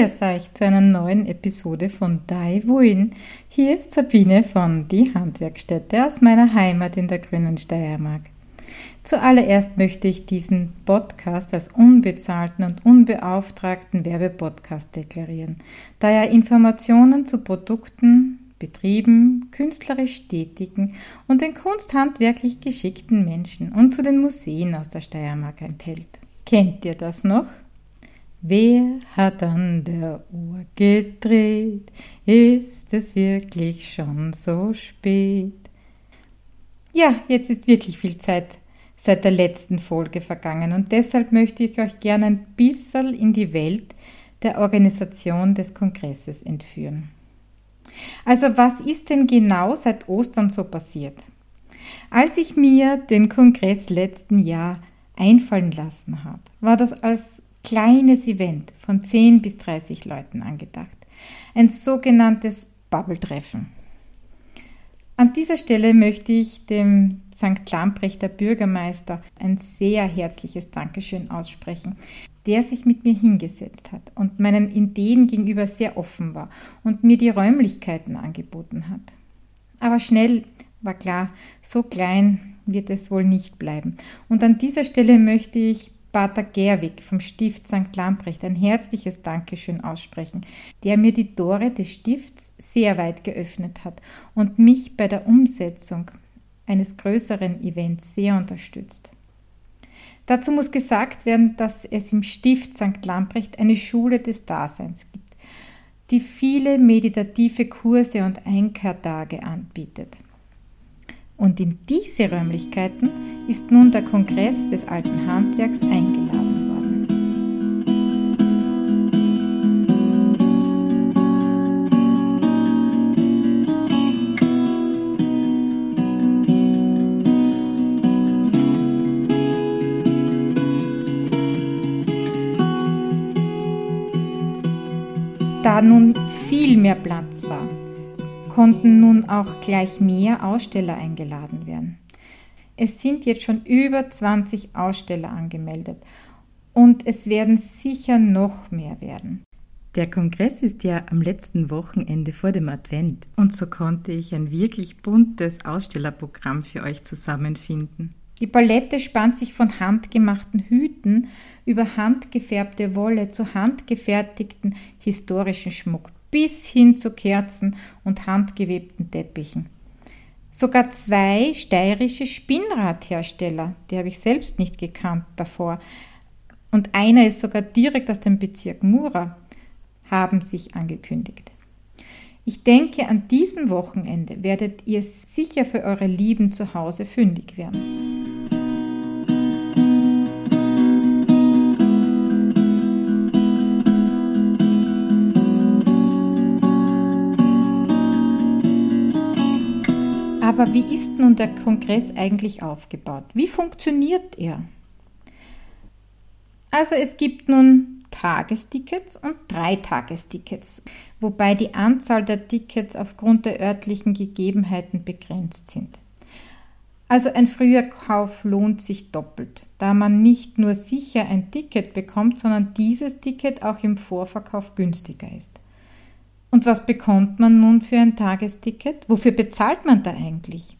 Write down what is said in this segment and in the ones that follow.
Grüß euch zu einer neuen Episode von Dai Wuin. Hier ist Sabine von Die Handwerkstätte aus meiner Heimat in der grünen Steiermark. Zuallererst möchte ich diesen Podcast als unbezahlten und unbeauftragten Werbepodcast deklarieren, da er Informationen zu Produkten, Betrieben, künstlerisch tätigen und den kunsthandwerklich geschickten Menschen und zu den Museen aus der Steiermark enthält. Kennt ihr das noch? Wer hat an der Uhr gedreht? Ist es wirklich schon so spät? Ja, jetzt ist wirklich viel Zeit seit der letzten Folge vergangen und deshalb möchte ich euch gerne ein bisschen in die Welt der Organisation des Kongresses entführen. Also was ist denn genau seit Ostern so passiert? Als ich mir den Kongress letzten Jahr einfallen lassen habe, war das als kleines Event von 10 bis 30 Leuten angedacht. Ein sogenanntes Bubble-Treffen. An dieser Stelle möchte ich dem St. Lamprechter Bürgermeister ein sehr herzliches Dankeschön aussprechen, der sich mit mir hingesetzt hat und meinen Ideen gegenüber sehr offen war und mir die Räumlichkeiten angeboten hat. Aber schnell war klar, so klein wird es wohl nicht bleiben. Und an dieser Stelle möchte ich Pater Gerwig vom Stift St. Lamprecht ein herzliches Dankeschön aussprechen, der mir die Tore des Stifts sehr weit geöffnet hat und mich bei der Umsetzung eines größeren Events sehr unterstützt. Dazu muss gesagt werden, dass es im Stift St. Lamprecht eine Schule des Daseins gibt, die viele meditative Kurse und Einkehrtage anbietet. Und in diese Räumlichkeiten ist nun der Kongress des alten Handwerks eingeladen worden. Da nun viel mehr Platz war, konnten nun auch gleich mehr Aussteller eingeladen werden. Es sind jetzt schon über 20 Aussteller angemeldet und es werden sicher noch mehr werden. Der Kongress ist ja am letzten Wochenende vor dem Advent und so konnte ich ein wirklich buntes Ausstellerprogramm für euch zusammenfinden. Die Palette spannt sich von handgemachten Hüten über handgefärbte Wolle zu handgefertigten historischen Schmuck bis hin zu Kerzen und handgewebten Teppichen. Sogar zwei steirische Spinnradhersteller, die habe ich selbst nicht gekannt davor, und einer ist sogar direkt aus dem Bezirk Mura, haben sich angekündigt. Ich denke, an diesem Wochenende werdet ihr sicher für eure Lieben zu Hause fündig werden. Aber wie ist nun der Kongress eigentlich aufgebaut? Wie funktioniert er? Also es gibt nun Tagestickets und Dreitagestickets, wobei die Anzahl der Tickets aufgrund der örtlichen Gegebenheiten begrenzt sind. Also ein früher Kauf lohnt sich doppelt, da man nicht nur sicher ein Ticket bekommt, sondern dieses Ticket auch im Vorverkauf günstiger ist. Und was bekommt man nun für ein Tagesticket? Wofür bezahlt man da eigentlich?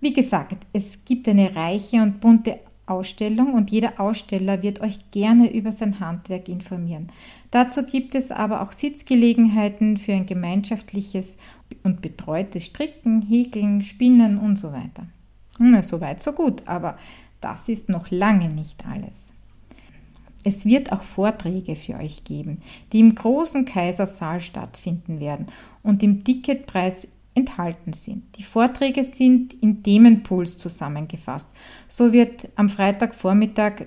Wie gesagt, es gibt eine reiche und bunte Ausstellung und jeder Aussteller wird euch gerne über sein Handwerk informieren. Dazu gibt es aber auch Sitzgelegenheiten für ein gemeinschaftliches und betreutes Stricken, Häkeln, Spinnen und so weiter. Na, so weit, so gut, aber das ist noch lange nicht alles. Es wird auch Vorträge für euch geben, die im großen Kaisersaal stattfinden werden und im Ticketpreis enthalten sind. Die Vorträge sind in Themenpools zusammengefasst. So wird am Freitagvormittag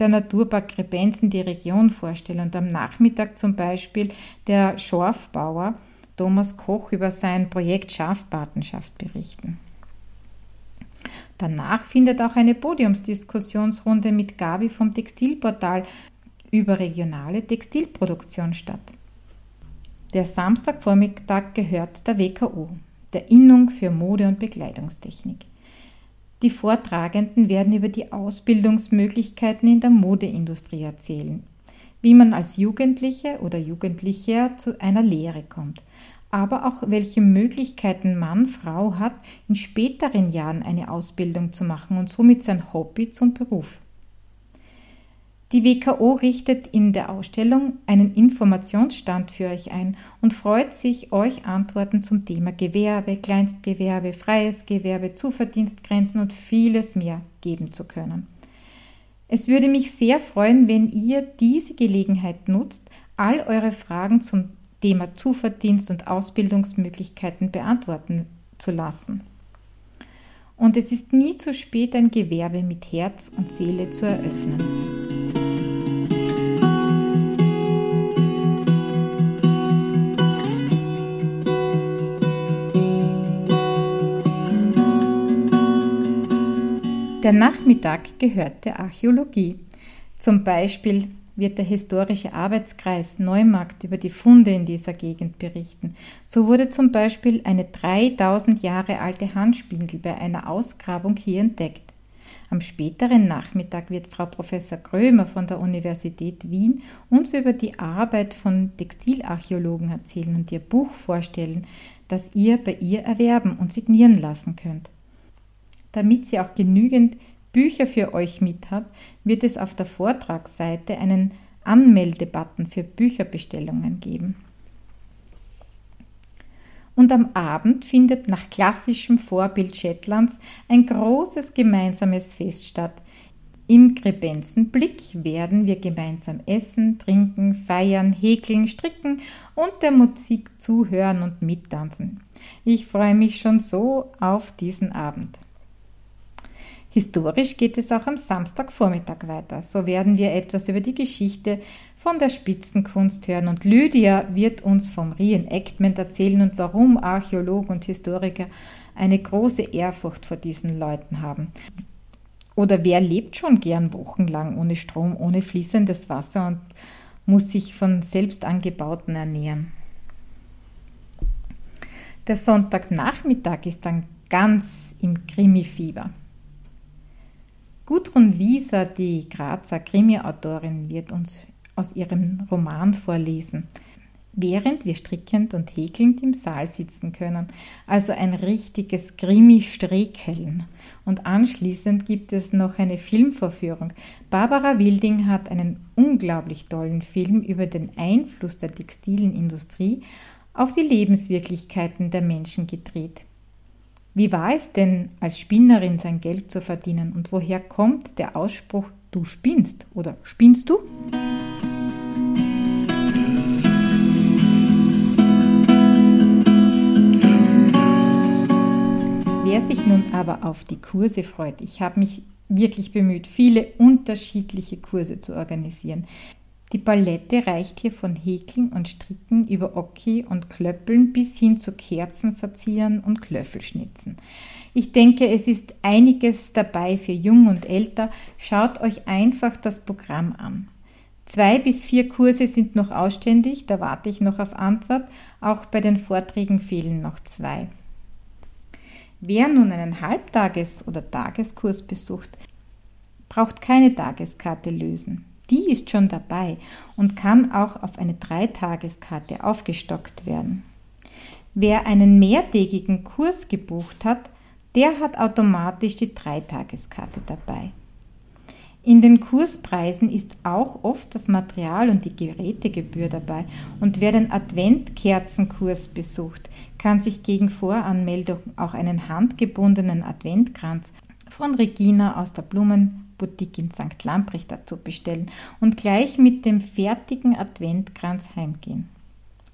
der Naturpark Grebenzen die Region vorstellen und am Nachmittag zum Beispiel der Schorfbauer Thomas Koch über sein Projekt Schafpatenschaft berichten. Danach findet auch eine Podiumsdiskussionsrunde mit Gabi vom Textilportal über regionale Textilproduktion statt. Der Samstagvormittag gehört der WKO, der Innung für Mode- und Bekleidungstechnik. Die Vortragenden werden über die Ausbildungsmöglichkeiten in der Modeindustrie erzählen, wie man als Jugendliche oder Jugendlicher zu einer Lehre kommt, aber auch welche Möglichkeiten Mann, Frau hat, in späteren Jahren eine Ausbildung zu machen und somit sein Hobby zum Beruf. Die WKO richtet in der Ausstellung einen Informationsstand für euch ein und freut sich, euch Antworten zum Thema Gewerbe, Kleinstgewerbe, freies Gewerbe, Zuverdienstgrenzen und vieles mehr geben zu können. Es würde mich sehr freuen, wenn ihr diese Gelegenheit nutzt, all eure Fragen zum Thema Zuverdienst und Ausbildungsmöglichkeiten beantworten zu lassen. Und es ist nie zu spät, ein Gewerbe mit Herz und Seele zu eröffnen. Der Nachmittag gehört der Archäologie. Zum Beispiel wird der historische Arbeitskreis Neumarkt über die Funde in dieser Gegend berichten. So wurde zum Beispiel eine 3000 Jahre alte Handspindel bei einer Ausgrabung hier entdeckt. Am späteren Nachmittag wird Frau Professor Krömer von der Universität Wien uns über die Arbeit von Textilarchäologen erzählen und ihr Buch vorstellen, das ihr bei ihr erwerben und signieren lassen könnt. Damit sie auch genügend Bücher für euch mit hat, wird es auf der Vortragsseite einen Anmeldebutton für Bücherbestellungen geben. Und am Abend findet nach klassischem Vorbild Shetlands ein großes gemeinsames Fest statt. Im Krebenzenblick werden wir gemeinsam essen, trinken, feiern, häkeln, stricken und der Musik zuhören und mittanzen. Ich freue mich schon so auf diesen Abend. Historisch geht es auch am Samstagvormittag weiter. So werden wir etwas über die Geschichte von der Spitzenkunst hören und Lydia wird uns vom Reenactment erzählen und warum Archäologen und Historiker eine große Ehrfurcht vor diesen Leuten haben. Oder wer lebt schon gern wochenlang ohne Strom, ohne fließendes Wasser und muss sich von selbst angebauten ernähren? Der Sonntagnachmittag ist dann ganz im Krimi-Fieber. Gudrun Wieser, die Grazer Krimi-Autorin, wird uns aus ihrem Roman vorlesen, während wir strickend und häkelnd im Saal sitzen können. Also ein richtiges Krimi-Strekeln. Und anschließend gibt es noch eine Filmvorführung. Barbara Wilding hat einen unglaublich tollen Film über den Einfluss der textilen Industrie auf die Lebenswirklichkeiten der Menschen gedreht. Wie war es denn, als Spinnerin sein Geld zu verdienen und woher kommt der Ausspruch, du spinnst oder spinnst du? Wer sich nun aber auf die Kurse freut, ich habe mich wirklich bemüht, viele unterschiedliche Kurse zu organisieren. Die Palette reicht hier von Häkeln und Stricken über Oki und Klöppeln bis hin zu Kerzen verzieren und Klöffelschnitzen. Ich denke, es ist einiges dabei für Jung und Älter. Schaut euch einfach das Programm an. Zwei bis vier Kurse sind noch ausständig, da warte ich noch auf Antwort. Auch bei den Vorträgen fehlen noch zwei. Wer nun einen Halbtages- oder Tageskurs besucht, braucht keine Tageskarte lösen die ist schon dabei und kann auch auf eine Dreitageskarte aufgestockt werden. Wer einen mehrtägigen Kurs gebucht hat, der hat automatisch die Dreitageskarte dabei. In den Kurspreisen ist auch oft das Material und die Gerätegebühr dabei und wer den Adventkerzenkurs besucht, kann sich gegen Voranmeldung auch einen handgebundenen Adventkranz von Regina aus der Blumenboutique in St. Lamprecht dazu bestellen und gleich mit dem fertigen Adventkranz heimgehen.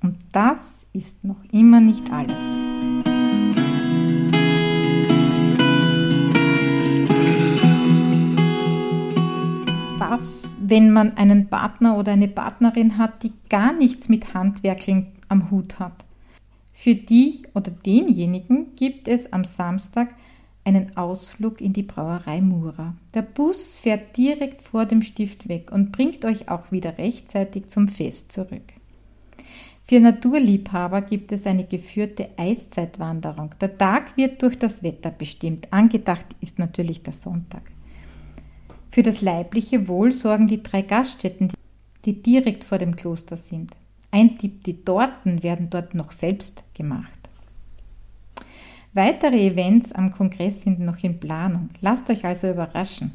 Und das ist noch immer nicht alles. Was, wenn man einen Partner oder eine Partnerin hat, die gar nichts mit Handwerkeln am Hut hat? Für die oder denjenigen gibt es am Samstag einen Ausflug in die Brauerei Mura. Der Bus fährt direkt vor dem Stift weg und bringt euch auch wieder rechtzeitig zum Fest zurück. Für Naturliebhaber gibt es eine geführte Eiszeitwanderung. Der Tag wird durch das Wetter bestimmt. Angedacht ist natürlich der Sonntag. Für das leibliche Wohl sorgen die drei Gaststätten, die direkt vor dem Kloster sind. Ein Tipp, die Torten werden dort noch selbst gemacht. Weitere Events am Kongress sind noch in Planung. Lasst euch also überraschen.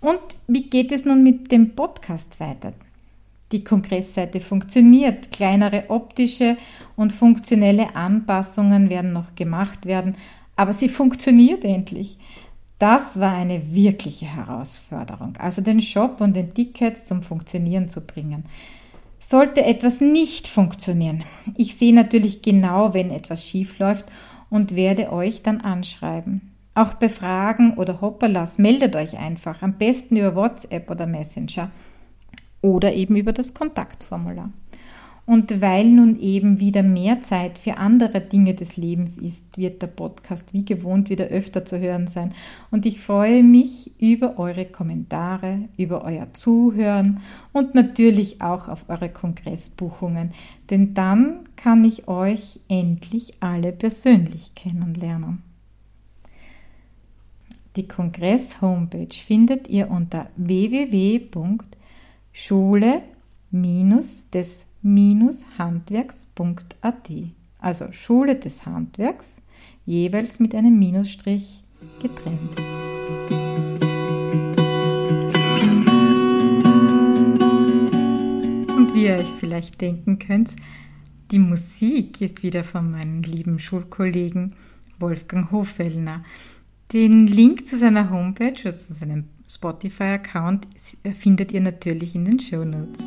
Und wie geht es nun mit dem Podcast weiter? Die Kongressseite funktioniert. Kleinere optische und funktionelle Anpassungen werden noch gemacht werden, aber sie funktioniert endlich. Das war eine wirkliche Herausforderung, also den Shop und den Tickets zum Funktionieren zu bringen. Sollte etwas nicht funktionieren, ich sehe natürlich genau, wenn etwas schief läuft und werde euch dann anschreiben. Auch bei Fragen oder Hopperlas meldet euch einfach, am besten über WhatsApp oder Messenger oder eben über das Kontaktformular. Und weil nun eben wieder mehr Zeit für andere Dinge des Lebens ist, wird der Podcast wie gewohnt wieder öfter zu hören sein. Und ich freue mich über eure Kommentare, über euer Zuhören und natürlich auch auf eure Kongressbuchungen, denn dann kann ich euch endlich alle persönlich kennenlernen. Die Kongress-Homepage findet ihr unter www.schule-des handwerks.at. Also Schule des Handwerks, jeweils mit einem Minusstrich getrennt. Und wie ihr euch vielleicht denken könnt, die Musik ist wieder von meinem lieben Schulkollegen Wolfgang Hofellner. Den Link zu seiner Homepage oder zu seinem Spotify-Account findet ihr natürlich in den Show Notes.